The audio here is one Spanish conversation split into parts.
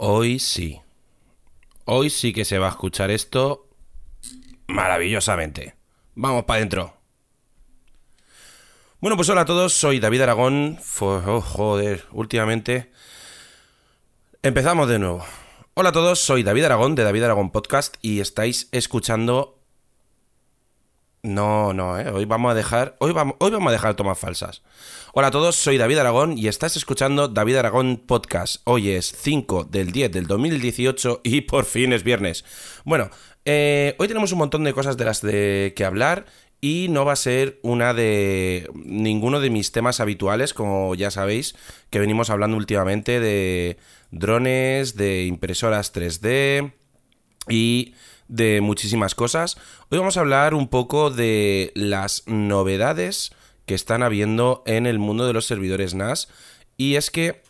Hoy sí. Hoy sí que se va a escuchar esto maravillosamente. Vamos para adentro. Bueno, pues hola a todos, soy David Aragón. Oh, joder, últimamente. Empezamos de nuevo. Hola a todos, soy David Aragón de David Aragón Podcast y estáis escuchando no, no, ¿eh? hoy vamos a dejar, hoy vamos, hoy vamos a dejar tomas falsas. Hola a todos, soy David Aragón y estás escuchando David Aragón Podcast. Hoy es 5 del 10 del 2018 y por fin es viernes. Bueno, eh, hoy tenemos un montón de cosas de las de que hablar y no va a ser una de ninguno de mis temas habituales, como ya sabéis, que venimos hablando últimamente de drones, de impresoras 3D y de muchísimas cosas. Hoy vamos a hablar un poco de las novedades que están habiendo en el mundo de los servidores NAS. Y es que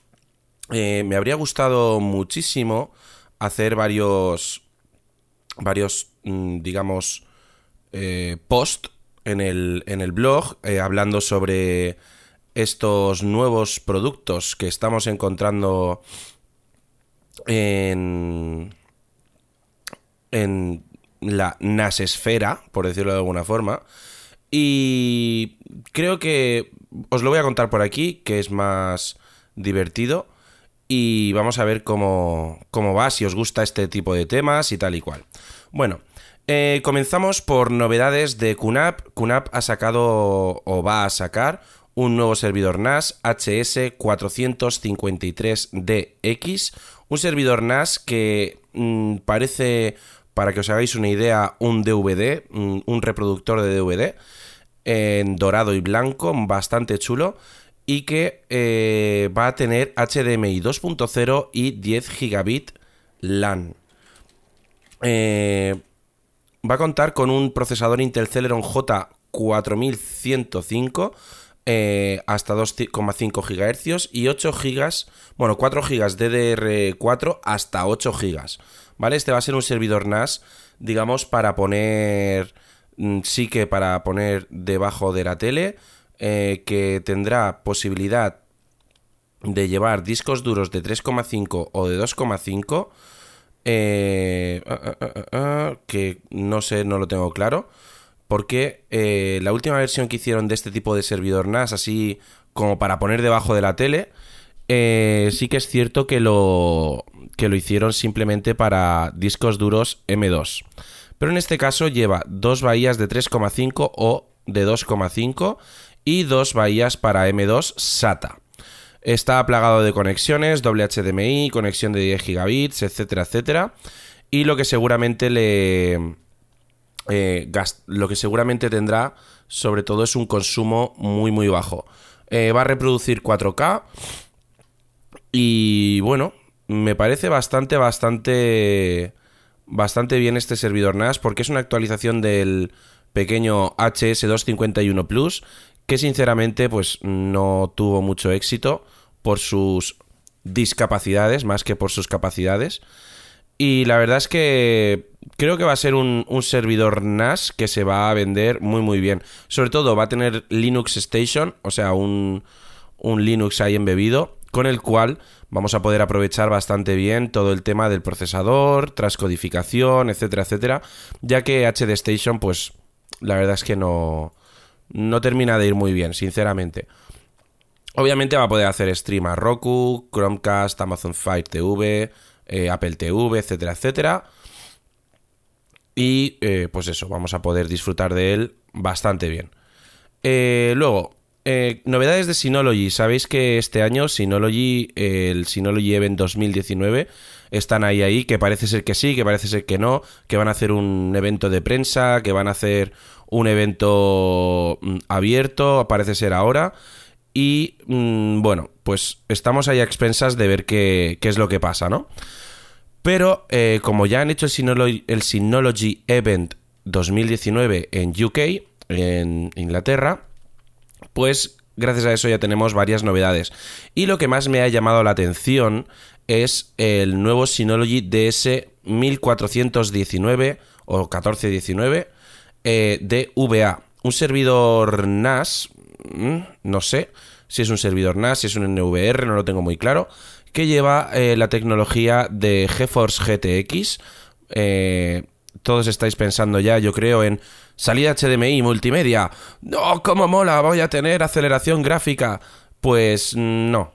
eh, me habría gustado muchísimo hacer varios, varios, mm, digamos, eh, post en el, en el blog eh, hablando sobre estos nuevos productos que estamos encontrando en, en la NAS esfera, por decirlo de alguna forma. Y creo que os lo voy a contar por aquí, que es más divertido. Y vamos a ver cómo, cómo va, si os gusta este tipo de temas y tal y cual. Bueno, eh, comenzamos por novedades de QNAP. QNAP ha sacado o va a sacar un nuevo servidor NAS HS453DX. Un servidor NAS que mm, parece para que os hagáis una idea, un DVD, un, reproductor de DVD en dorado y blanco, bastante chulo, y que eh, va a tener HDMI 2.0 y 10 gigabit LAN. Eh, va a contar con un procesador Intel Celeron J4105 eh, hasta 2,5 GHz y 8 GB, bueno, 4 GB DDR4 hasta 8 GB. ¿Vale? Este va a ser un servidor NAS, digamos, para poner, mm, sí que para poner debajo de la tele, eh, que tendrá posibilidad de llevar discos duros de 3,5 o de 2,5, eh, ah, ah, ah, que no sé, no lo tengo claro, porque eh, la última versión que hicieron de este tipo de servidor NAS, así como para poner debajo de la tele, sí que es cierto que lo, que lo hicieron simplemente para discos duros M2. Pero en este caso lleva dos bahías de 3,5 o de 2,5 y dos bahías para M2 SATA. Está plagado de conexiones, doble HDMI, conexión de 10 gigabits, etcétera, etcétera. Y lo que seguramente le. Eh, lo que seguramente tendrá, sobre todo, es un consumo muy, muy bajo. Eh, va a reproducir 4K. Y bueno, me parece bastante, bastante, bastante bien este servidor NAS porque es una actualización del pequeño HS251 Plus que sinceramente pues no tuvo mucho éxito por sus discapacidades más que por sus capacidades. Y la verdad es que creo que va a ser un, servidor NAS que se va a vender muy muy bien. Sobre todo va a tener Linux Station, o sea, un, un Linux ahí embebido con el cual vamos a poder aprovechar bastante bien todo el tema del procesador, transcodificación, etcétera, etcétera, ya que HD Station, pues la verdad es que no, no termina de ir muy bien, sinceramente. Obviamente va a poder hacer stream a Roku, Chromecast, Amazon Fire TV, eh, Apple TV, etcétera, etcétera. Y eh, pues eso, vamos a poder disfrutar de él bastante bien. Eh, luego, eh, novedades de Synology. Sabéis que este año Synology, el Synology Event 2019, están ahí ahí, que parece ser que sí, que parece ser que no, que van a hacer un evento de prensa, que van a hacer un evento mm, abierto, parece ser ahora. Y mm, bueno, pues estamos ahí a expensas de ver qué, es lo que pasa, ¿no? Pero eh, como ya han hecho el el Synology Event 2019 en UK, en Inglaterra, pues gracias a eso ya tenemos varias novedades. Y lo que más me ha llamado la atención es el nuevo Synology DS 1419 o 1419 eh, de VA. Un servidor NAS, mm, no sé si es un servidor NAS, si es un NVR, no lo tengo muy claro, que lleva eh, la tecnología de GeForce GTX. Eh, todos estáis pensando ya, yo creo, en salida HDMI multimedia. No, cómo mola, voy a tener aceleración gráfica. Pues no.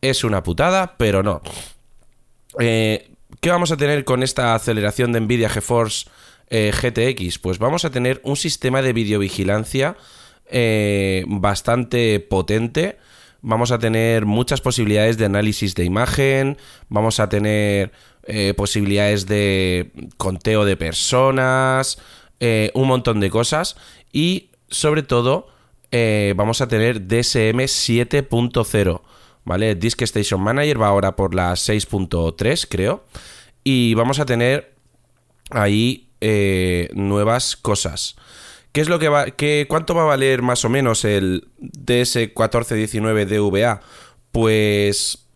Es una putada, pero no. Eh, ¿Qué vamos a tener con esta aceleración de Nvidia GeForce eh, GTX? Pues vamos a tener un sistema de videovigilancia eh, bastante potente. Vamos a tener muchas posibilidades de análisis de imagen. Vamos a tener eh, posibilidades de conteo de personas. un montón de cosas. Y sobre todo, vamos a tener DSM 7.0. ¿vale? Disk Station Manager va ahora por la 6.3, creo. Y vamos a tener ahí eh, nuevas cosas. ¿Qué es lo que va, qué, ¿Cuánto va a valer más o menos el DS1419 DVA? Pues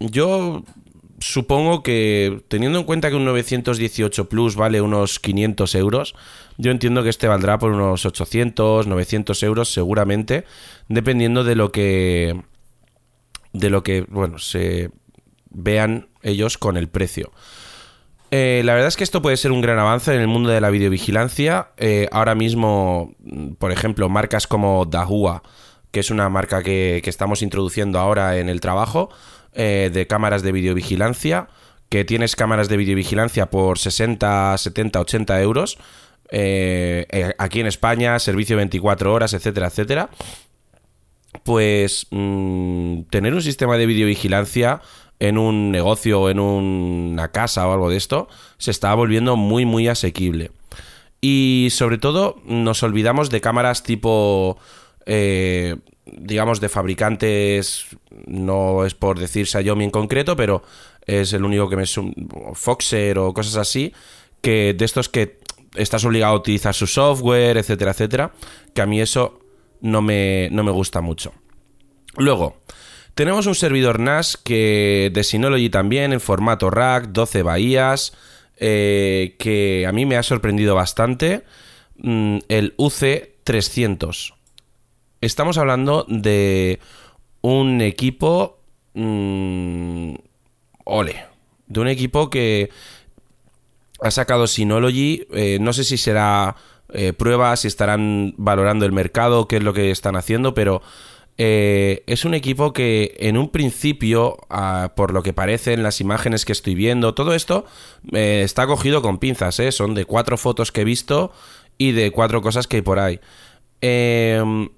yo supongo que teniendo en cuenta que un 918 Plus vale unos 500 euros, yo entiendo que este valdrá por unos 800, 900 euros seguramente, dependiendo de lo que de lo que, bueno, se vean ellos con el precio. Eh, la verdad es que esto puede ser un gran avance en el mundo de la videovigilancia. Eh, ahora mismo, por ejemplo, marcas como Dahua, que es una marca que, estamos introduciendo ahora en el trabajo, eh, de cámaras de videovigilancia, que tienes cámaras de videovigilancia por 60, 70, 80 euros. aquí en España, servicio 24 horas, etcétera, etcétera pues mm, tener un sistema de videovigilancia en un negocio en una casa o algo de esto se está volviendo muy muy asequible. Y sobre todo nos olvidamos de cámaras tipo, eh, digamos, de fabricantes, no es por decir Xiaomi en concreto, pero es el único que me... Foxer o cosas así, que de estos que estás obligado a utilizar su software, etcétera, etcétera, que a mí eso no me, no me gusta mucho. Luego, tenemos un servidor NAS que de Synology también en formato rack, 12 bahías, eh, que a mí me ha sorprendido bastante, mm, el UC300. Estamos hablando de un equipo... Mm, ole, de un equipo que ha sacado Synology, eh, no sé si será eh, pruebas, si estarán valorando el mercado, qué es lo que están haciendo, pero eh, es un equipo que en un principio, ah, por lo que parece en las imágenes que estoy viendo, todo esto eh, está cogido con pinzas, son de cuatro fotos que he visto y de cuatro cosas que hay por ahí. Em,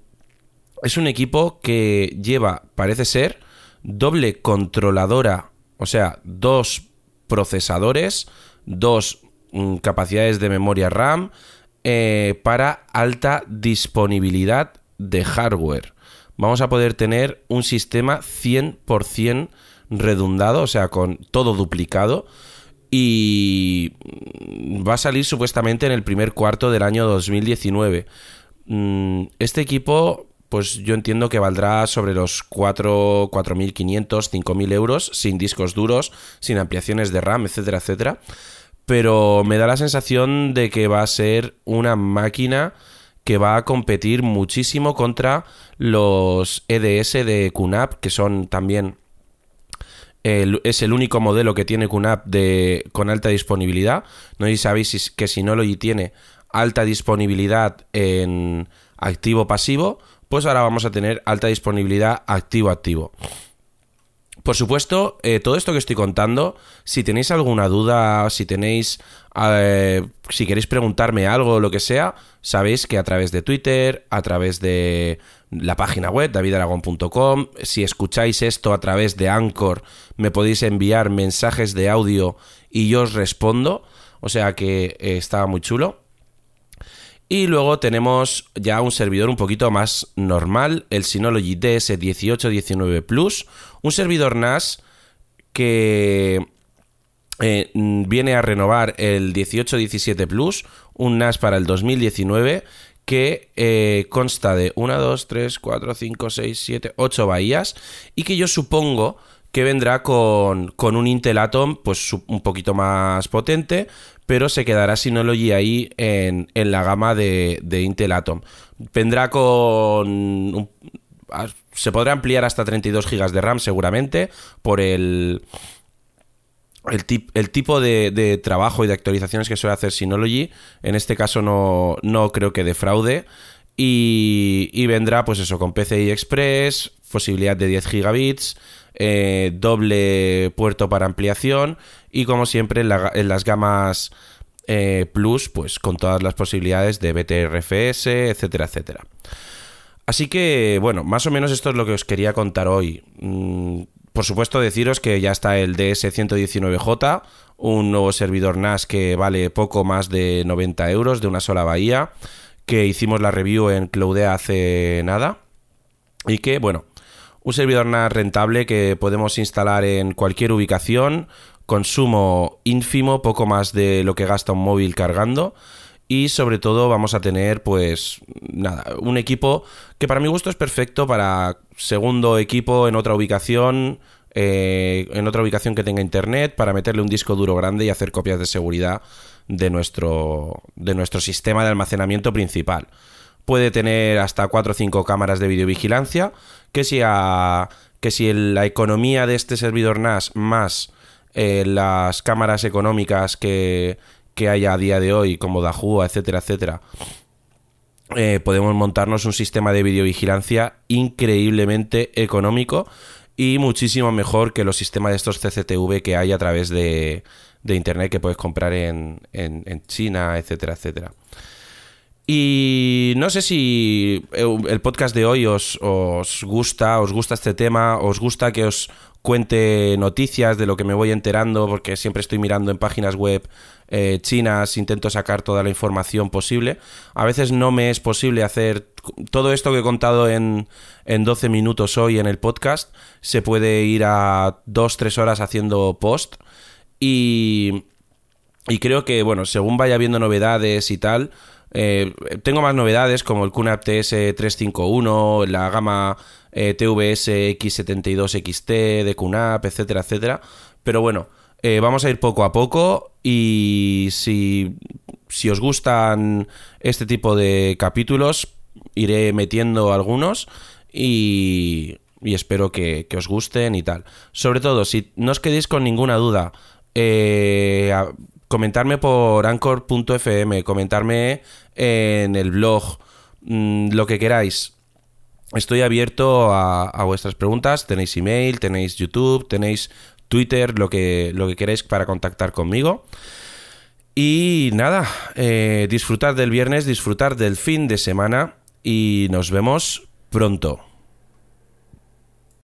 es un equipo que lleva, parece ser, doble controladora, o sea, dos procesadores, dos mm, capacidades de memoria RAM, eh, para alta disponibilidad de hardware. Vamos a poder tener un sistema 100% redundado, o sea, con todo duplicado. Y va a salir supuestamente en el primer cuarto del año 2019. Mm, este equipo, pues yo entiendo que valdrá sobre los 4, 4.500, 5.000 euros, sin discos duros, sin ampliaciones de RAM, etcétera, etcétera pero me da la sensación de que va a ser una máquina que va a competir muchísimo contra los EDS de QNAP, que son también es el único modelo que tiene QNAP de, con alta disponibilidad. No si sabéis que Synology tiene alta disponibilidad en activo-pasivo, pues ahora vamos a tener alta disponibilidad activo-activo. Por supuesto, eh, todo esto que estoy contando, si tenéis alguna duda, si tenéis, eh, si queréis preguntarme algo o lo que sea, sabéis que a través de Twitter, a través de la página web davidaragón.com, si escucháis esto a través de Anchor, me podéis enviar mensajes de audio y yo os respondo, o sea que eh, está muy chulo. Y luego tenemos ya un servidor un poquito más normal, el Synology DS1819 Plus, un servidor NAS que eh, viene a renovar el 1817 Plus, un NAS para el 2019 que eh, consta de 1, 2, 3, 4, 5, 6, 7, 8 bahías y que yo supongo que vendrá con, con un Intel Atom pues un poquito más potente, pero se quedará Synology ahí en, en la gama de, de, Intel Atom. Vendrá con se podrá ampliar hasta 32 GB de RAM seguramente por el, el, el tipo de, trabajo y de actualizaciones que suele hacer Synology. En este caso no, no creo que defraude. Y, y, vendrá, pues eso, con PCI Express, posibilidad de 10 gigabits, eh, doble puerto para ampliación y como siempre en, las gamas eh, Plus, pues con todas las posibilidades de BTRFS, etcétera, etcétera. Así que, bueno, más o menos esto es lo que os quería contar hoy. Mm, por supuesto, deciros que ya está el DS119J, un nuevo servidor NAS que vale poco más de 90 euros de una sola bahía, que hicimos la review en Cloudea hace nada. Y que, bueno, un servidor NAS rentable que podemos instalar en cualquier ubicación, consumo ínfimo, poco más de lo que gasta un móvil cargando y sobre todo vamos a tener pues nada, un equipo que para mi gusto es perfecto para segundo equipo en otra ubicación, eh, en otra ubicación que tenga internet, para meterle un disco duro grande y hacer copias de seguridad de nuestro, de nuestro sistema de almacenamiento principal. Puede tener hasta 4 o 5 cámaras de videovigilancia, que si, que si la economía de este servidor NAS más eh, las cámaras económicas que, que hay a día de hoy, como Dahua, etcétera, etcétera, eh, podemos montarnos un sistema de videovigilancia increíblemente económico y muchísimo mejor que los sistemas de estos CCTV que hay a través de, de Internet que puedes comprar en, en, en China, etcétera, etcétera. Y no sé si eh, el podcast de hoy os, gusta, os gusta este tema, os gusta que os cuente noticias de lo que me voy enterando, porque siempre estoy mirando en páginas web eh, chinas, intento sacar toda la información posible. A veces no me es posible hacer todo esto que he contado en, en 12 minutos hoy en el podcast, se puede ir a 2-3 horas haciendo post. Y, y creo que, bueno, según vaya viendo novedades y tal, eh, tengo más novedades como el QNAP TS351, la gama eh, TVS X72XT de QNAP, etcétera, etcétera. Pero bueno, eh, vamos a ir poco a poco y si, si os gustan este tipo de capítulos, iré metiendo algunos y, y espero que, que, os gusten y tal. Sobre todo, si no os quedéis con ninguna duda, comentarme por anchor.fm, comentarme en el blog, mm, lo que queráis. Estoy abierto a, vuestras preguntas. Tenéis email, tenéis YouTube, tenéis Twitter, lo que, lo que queráis para contactar conmigo. Y nada, eh, disfrutar del viernes, disfrutar del fin de semana y nos vemos pronto.